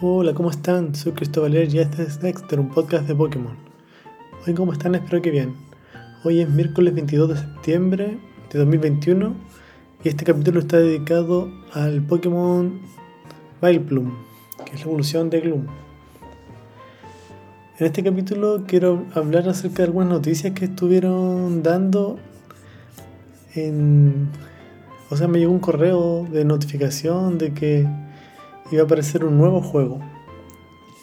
Hola, ¿cómo están? Soy Cristóbal y este es Dexter, un podcast de Pokémon. Hoy, ¿cómo están? Espero que bien. Hoy es miércoles 22 de septiembre de 2021 y este capítulo está dedicado al Pokémon Vileplume, que es la evolución de Gloom. En este capítulo quiero hablar acerca de algunas noticias que estuvieron dando. O sea, me llegó un correo de notificación de que iba a aparecer un nuevo juego.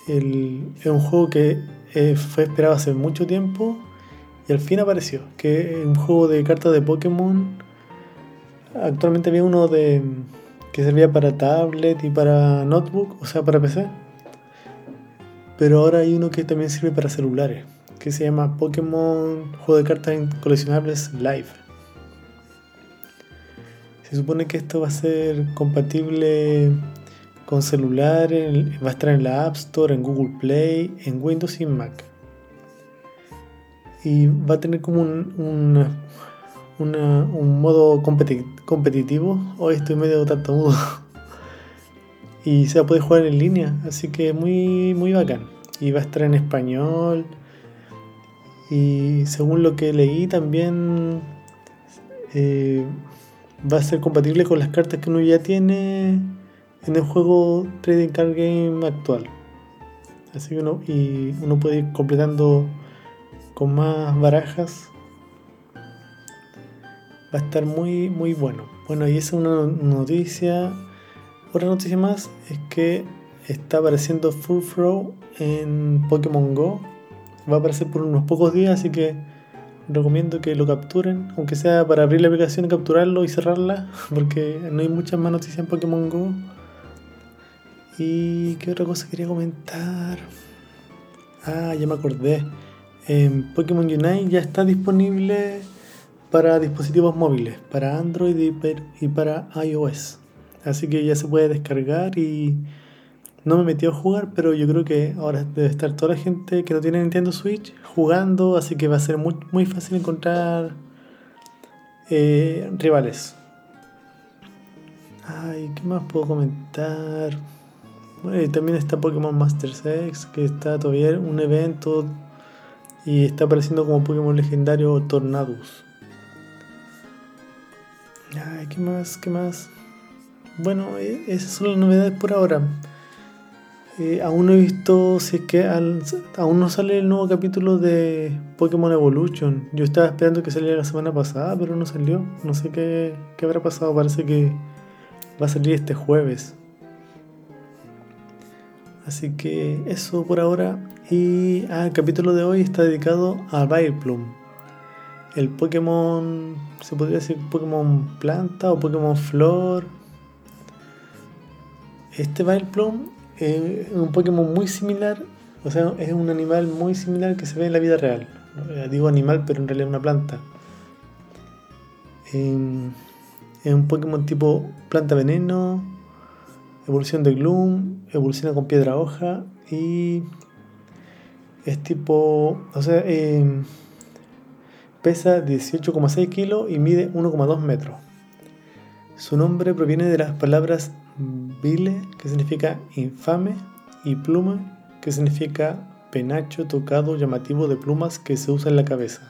es un juego que eh, fue esperado hace mucho tiempo y al fin apareció, que es un juego de cartas de Pokémon. Actualmente había uno de que servía para tablet y para notebook, o sea, para PC. Pero ahora hay uno que también sirve para celulares, que se llama Pokémon Juego de Cartas Coleccionables Live. Se supone que esto va a ser compatible con celular, va a estar en la App Store, en Google Play, en Windows y en Mac. Y va a tener como un, un modo competitivo. Hoy estoy medio tartamudo. y se va a poder jugar en línea, así que muy, muy bacán. Y va a estar en español. Y según lo que leí también eh, va a ser compatible con las cartas que uno ya tiene en el juego Trading Card Game actual. Así que uno, y uno puede ir completando con más barajas. Va a estar muy, muy bueno. Bueno, y esa es una noticia. Otra noticia más es que está apareciendo Full Throw en Pokémon Go. Va a aparecer por unos pocos días, así que recomiendo que lo capturen, aunque sea para abrir la aplicación capturarlo y cerrarla, porque no hay muchas más noticias en Pokémon Go. ¿Y qué otra cosa quería comentar? Ah, ya me acordé. En Pokémon Unite ya está disponible para dispositivos móviles, para Android y para iOS. Así que ya se puede descargar y no me metí a jugar, pero yo creo que ahora debe estar toda la gente que no tiene Nintendo Switch jugando, así que va a ser muy, fácil encontrar eh, rivales. Ay, ¿qué más puedo comentar? Bueno, también está Pokémon Master X, que está todavía un evento y está apareciendo como Pokémon legendario Tornadus. Ay, ¿qué más? ¿Qué más? Bueno, e, esas son las novedades por ahora. Eh, aún no he visto si es que aún no sale el nuevo capítulo de Pokémon Evolution. Yo estaba esperando que saliera la semana pasada, pero no salió. No sé qué, qué habrá pasado. Parece que va a salir este jueves. Así que eso por ahora. Y ah, el capítulo de hoy está dedicado a Vileplume. El Pokémon, se podría decir Pokémon planta o Pokémon flor. Este Vileplume es un Pokémon muy similar, o sea, es un animal muy similar que se ve en la vida real. Eh, digo animal, pero en realidad es una planta. es un Pokémon tipo planta veneno, evolución de Gloom, evoluciona con piedra hoja y es tipo, o sea, em, pesa 18,6 kilos y mide 1,2 metros. Su nombre proviene de las palabras vile, que significa infame, y pluma, que significa penacho tocado llamativo de plumas que se usa en la cabeza.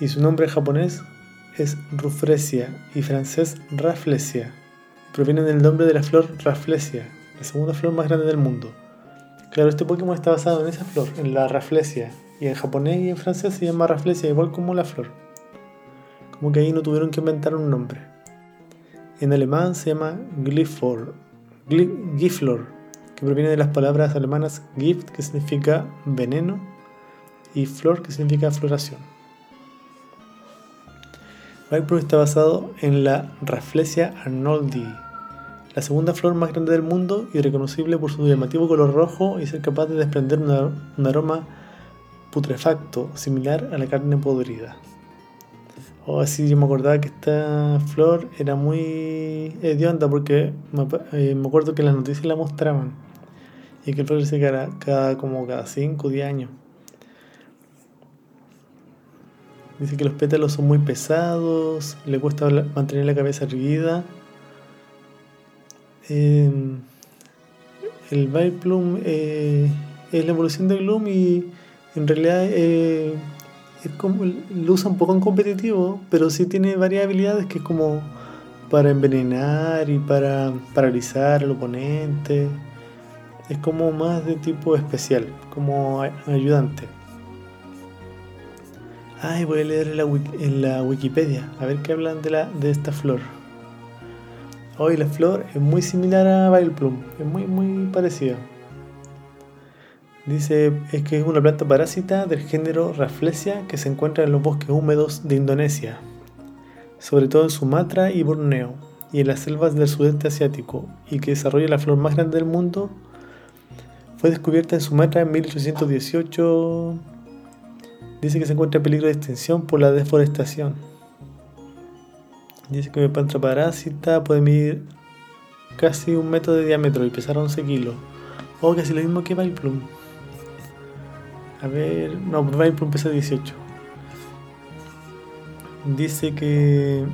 Y su nombre japonés es Rufresia y francés Rafflesia, proviene del nombre de la flor Rafflesia, la segunda flor más grande del mundo. Claro, este Pokémon está basado en esa flor, en la Rafflesia, y en japonés y en francés se llama Rafflesia, igual como la flor. Como que ahí no tuvieron que inventar un nombre. En alemán se llama Glyphor, Giflor, que proviene de las palabras alemanas Gift, que significa veneno, y Flor, que significa floración. Está basado en la Rafflesia arnoldi, la segunda flor más grande del mundo y reconocible por su llamativo color rojo y ser capaz de desprender un aroma putrefacto similar a la carne podrida. O oh, así yo me acordaba que esta flor era muy hedionda porque me, eh, acuerdo que las noticias la mostraban y que el flor se cada, cada como cada 5 o 10 años. Dice que los pétalos son muy pesados, le cuesta mantener la cabeza erguida. Em, el Vileplume eh, es la evolución del Gloom y en realidad eh, es como, lo usa un poco en competitivo, pero sí tiene varias habilidades que es como para envenenar y para paralizar al oponente. Es como más de tipo especial, como ayudante. Ay, voy a leer en la, en la Wikipedia, a ver qué hablan de, la, de esta flor. Hoy la flor es muy similar a Vileplume, es muy muy parecida. Dice es que es una planta parásita del género Rafflesia que se encuentra en los bosques húmedos de Indonesia, sobre todo en Sumatra y Borneo, y en las selvas del sudeste asiático, y que desarrolla la flor más grande del mundo. Fue descubierta en Sumatra en 1818. Dice que se encuentra en peligro de extinción por la deforestación. Dice que mi planta parásita puede medir casi un metro de diámetro y pesar 11 kilos. O oh, casi lo mismo que Vileplume. A ver, no, Vileplume pesa 18. Dice que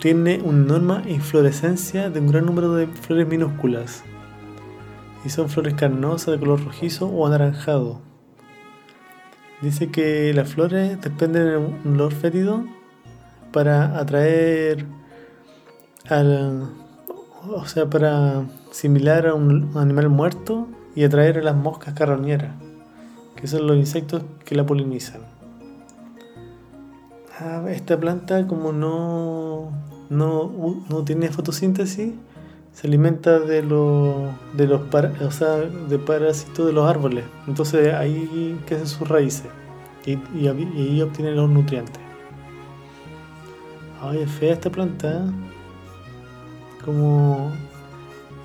tiene una enorme inflorescencia de un gran número de flores minúsculas. Y son flores carnosas de color rojizo o anaranjado. Dice que las flores dependen de un olor fétido para atraer al. O sea, para similar a un animal muerto y atraer a las moscas carroñeras, que son los insectos que la polinizan. Ah, esta planta, como no, no, no tiene fotosíntesis, se alimenta de, los de los o sea, de parásitos de los árboles. Entonces ahí que hacen sus raíces y, y, y obtiene los nutrientes. Ay, es fea esta planta. ¿eh? Como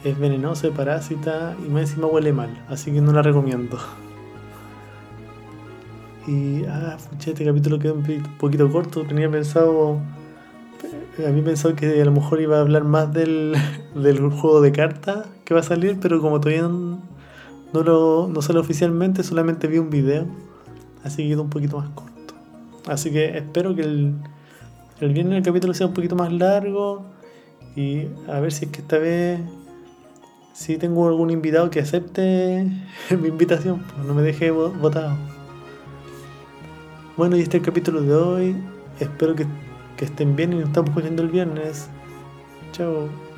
es venenosa, es parásita y más encima huele mal, así que no la recomiendo. Y, ah, pucha, este capítulo quedó un poquito corto. Tenía pensado, había pensado que a lo mejor iba a hablar más del, del juego de cartas que va a salir, pero como todavía no, lo, no sale oficialmente, solamente vi un video, así que quedó un poquito más corto. Así que espero que el el viernes el capítulo sea un poquito más largo y a ver si es que esta vez si tengo algún invitado que acepte mi invitación, pues no me deje votado. Bueno, y este es el capítulo de hoy. Espero que, estén bien y nos estamos escuchando el viernes. Chao.